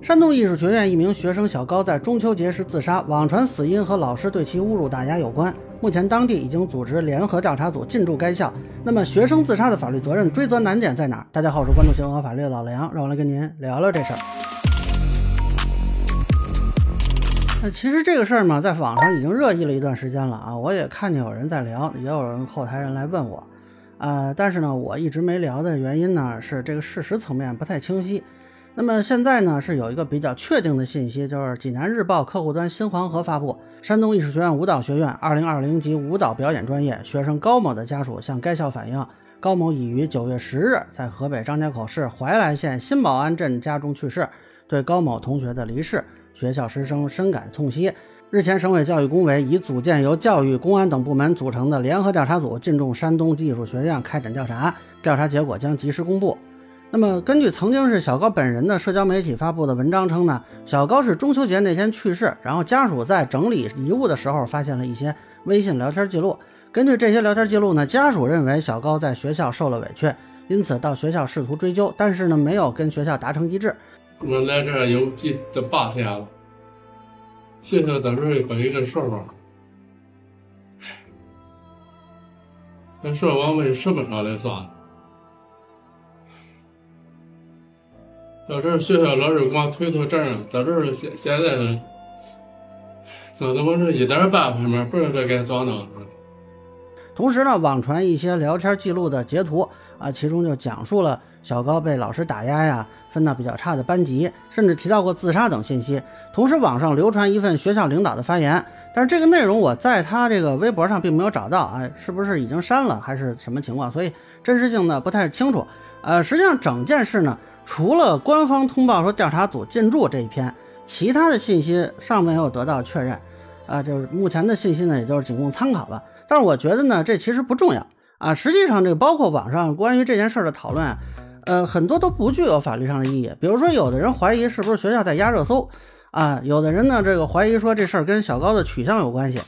山东艺术学院一名学生小高在中秋节时自杀，网传死因和老师对其侮辱打压有关。目前当地已经组织联合调查组进驻该校。那么学生自杀的法律责任追责难点在哪？大家好，我是关注新闻和法律的老梁，让我来跟您聊聊这事儿。那其实这个事儿嘛，在网上已经热议了一段时间了啊，我也看见有人在聊，也有人后台人来问我，呃，但是呢，我一直没聊的原因呢，是这个事实层面不太清晰。那么现在呢，是有一个比较确定的信息，就是济南日报客户端新黄河发布，山东艺术学院舞蹈学院2020级舞蹈表演专业学生高某的家属向该校反映，高某已于9月10日在河北张家口市怀来县新保安镇家中去世，对高某同学的离世，学校师生深感痛惜。日前，省委教育工委已组建由教育、公安等部门组成的联合调查组，进驻山东艺术学院开展调查，调查结果将及时公布。那么，根据曾经是小高本人的社交媒体发布的文章称呢，小高是中秋节那天去世，然后家属在整理遗物的时候发现了一些微信聊天记录。根据这些聊天记录呢，家属认为小高在学校受了委屈，因此到学校试图追究，但是呢，没有跟学校达成一致。我来这儿有几这八天了，学校到时候给一个说法，咱说往为什么上来算？到这儿学校老师给我推脱责任，到这儿现现在是，弄得我这一点办法没，不知道该咋弄。同时呢，网传一些聊天记录的截图啊，其中就讲述了小高被老师打压呀，分到比较差的班级，甚至提到过自杀等信息。同时，网上流传一份学校领导的发言，但是这个内容我在他这个微博上并没有找到啊，是不是已经删了还是什么情况？所以真实性呢不太清楚。呃，实际上整件事呢。除了官方通报说调查组进驻这一篇，其他的信息尚没有得到确认，啊，就是目前的信息呢，也就是仅供参考吧。但是我觉得呢，这其实不重要啊。实际上，这个包括网上关于这件事的讨论，呃，很多都不具有法律上的意义。比如说，有的人怀疑是不是学校在压热搜，啊，有的人呢，这个怀疑说这事儿跟小高的取向有关系。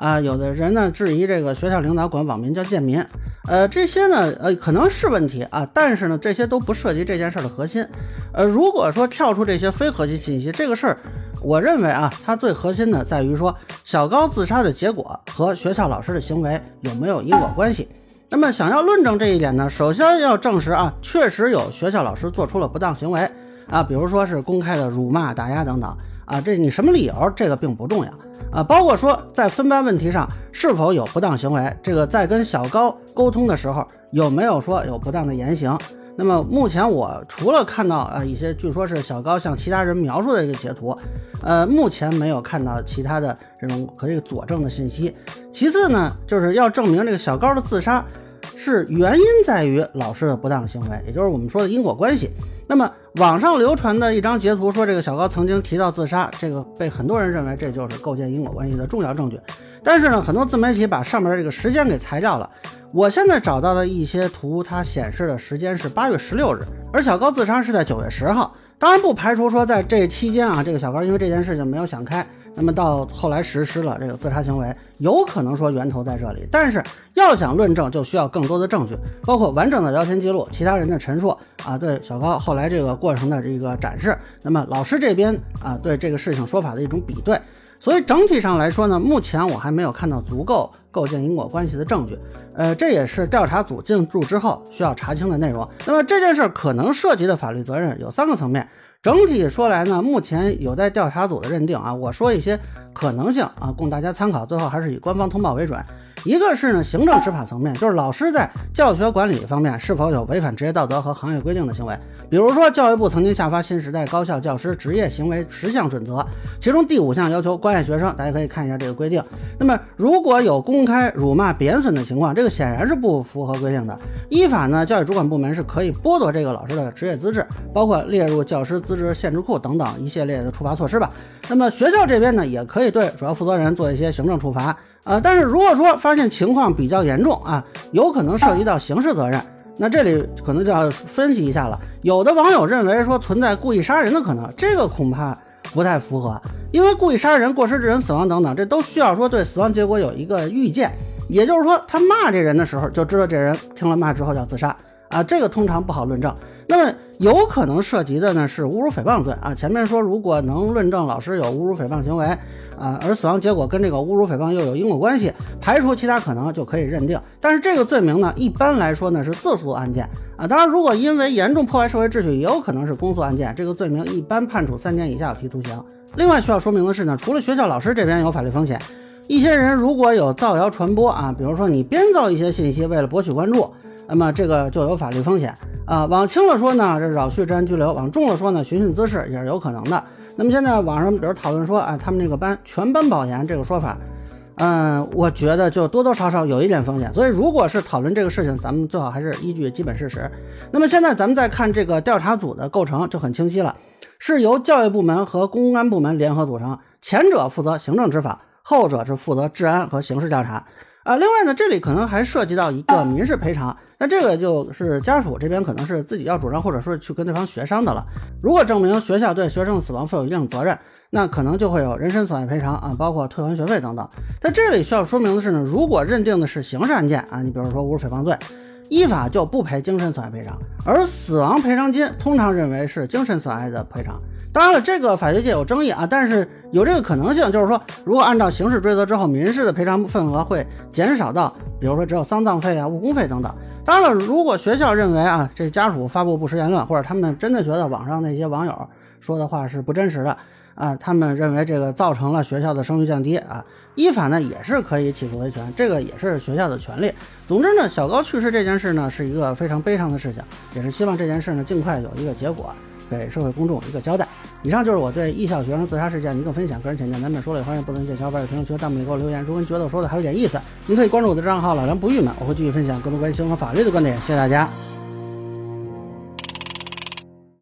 啊，有的人呢质疑这个学校领导管网民叫贱民，呃，这些呢，呃，可能是问题啊，但是呢，这些都不涉及这件事的核心。呃，如果说跳出这些非核心信息，这个事儿，我认为啊，它最核心的在于说小高自杀的结果和学校老师的行为有没有因果关系。那么，想要论证这一点呢，首先要证实啊，确实有学校老师做出了不当行为啊，比如说是公开的辱骂、打压等等。啊，这你什么理由？这个并不重要啊。包括说在分班问题上是否有不当行为，这个在跟小高沟通的时候有没有说有不当的言行？那么目前我除了看到啊一些据说是小高向其他人描述的一个截图，呃，目前没有看到其他的这种可以佐证的信息。其次呢，就是要证明这个小高的自杀。是原因在于老师的不当行为，也就是我们说的因果关系。那么网上流传的一张截图说，这个小高曾经提到自杀，这个被很多人认为这就是构建因果关系的重要证据。但是呢，很多自媒体把上面这个时间给裁掉了。我现在找到的一些图，它显示的时间是八月十六日，而小高自杀是在九月十号。当然不排除说在这期间啊，这个小高因为这件事情没有想开。那么到后来实施了这个自杀行为，有可能说源头在这里，但是要想论证，就需要更多的证据，包括完整的聊天记录、其他人的陈述啊，对小高后来这个过程的这个展示，那么老师这边啊对这个事情说法的一种比对，所以整体上来说呢，目前我还没有看到足够构建因果关系的证据，呃，这也是调查组进驻之后需要查清的内容。那么这件事可能涉及的法律责任有三个层面。整体说来呢，目前有待调查组的认定啊。我说一些可能性啊，供大家参考。最后还是以官方通报为准。一个是呢，行政执法层面，就是老师在教学管理方面是否有违反职业道德和行业规定的行为。比如说，教育部曾经下发新时代高校教师职业行为十项准则，其中第五项要求关爱学生，大家可以看一下这个规定。那么，如果有公开辱骂、贬损的情况，这个显然是不符合规定的。依法呢，教育主管部门是可以剥夺这个老师的职业资质，包括列入教师资质限制库等等一系列的处罚措施吧。那么学校这边呢，也可以对主要负责人做一些行政处罚。呃，但是如果说发现情况比较严重啊，有可能涉及到刑事责任，那这里可能就要分析一下了。有的网友认为说存在故意杀人的可能，这个恐怕不太符合，因为故意杀人、过失致人死亡等等，这都需要说对死亡结果有一个预见，也就是说他骂这人的时候就知道这人听了骂之后要自杀啊，这个通常不好论证。那么有可能涉及的呢是侮辱诽谤罪啊。前面说如果能论证老师有侮辱诽谤行为啊，而死亡结果跟这个侮辱诽谤又有因果关系，排除其他可能就可以认定。但是这个罪名呢，一般来说呢是自诉案件啊。当然，如果因为严重破坏社会秩序，也有可能是公诉案件，这个罪名一般判处三年以下有期徒刑。另外需要说明的是呢，除了学校老师这边有法律风险。一些人如果有造谣传播啊，比如说你编造一些信息为了博取关注，那么这个就有法律风险啊。往轻了说呢，这扰序治安拘留；往重了说呢，寻衅滋事也是有可能的。那么现在网上比如讨论说，啊，他们那个班全班保研这个说法，嗯，我觉得就多多少少有一点风险。所以如果是讨论这个事情，咱们最好还是依据基本事实。那么现在咱们再看这个调查组的构成就很清晰了，是由教育部门和公安部门联合组成，前者负责行政执法。后者是负责治安和刑事调查啊。另外呢，这里可能还涉及到一个民事赔偿，那这个就是家属这边可能是自己要主张，或者说去跟对方协商的了。如果证明学校对学生死亡负有一定责任，那可能就会有人身损害赔偿啊，包括退还学费等等。在这里需要说明的是呢，如果认定的是刑事案件啊，你比如说侮辱诽谤罪，依法就不赔精神损害赔偿，而死亡赔偿金通常认为是精神损害的赔偿。当然了，这个法学界有争议啊，但是有这个可能性，就是说，如果按照刑事追责之后，民事的赔偿份额会减少到，比如说只有丧葬费啊、误工费等等。当然了，如果学校认为啊，这家属发布不实言论，或者他们真的觉得网上那些网友说的话是不真实的啊，他们认为这个造成了学校的声誉降低啊，依法呢也是可以起诉维权，这个也是学校的权利。总之呢，小高去世这件事呢是一个非常悲伤的事情，也是希望这件事呢尽快有一个结果。给社会公众一个交代。以上就是我对艺校学生自杀事件的一个分享，个人浅见难免说了，欢迎不能见小伙伴在评论区和、弹幕里给我留言。如果您觉得我说的还有点意思，您可以关注我的账号老梁不郁闷，我会继续分享更多关于新闻和法律的观点。谢谢大家。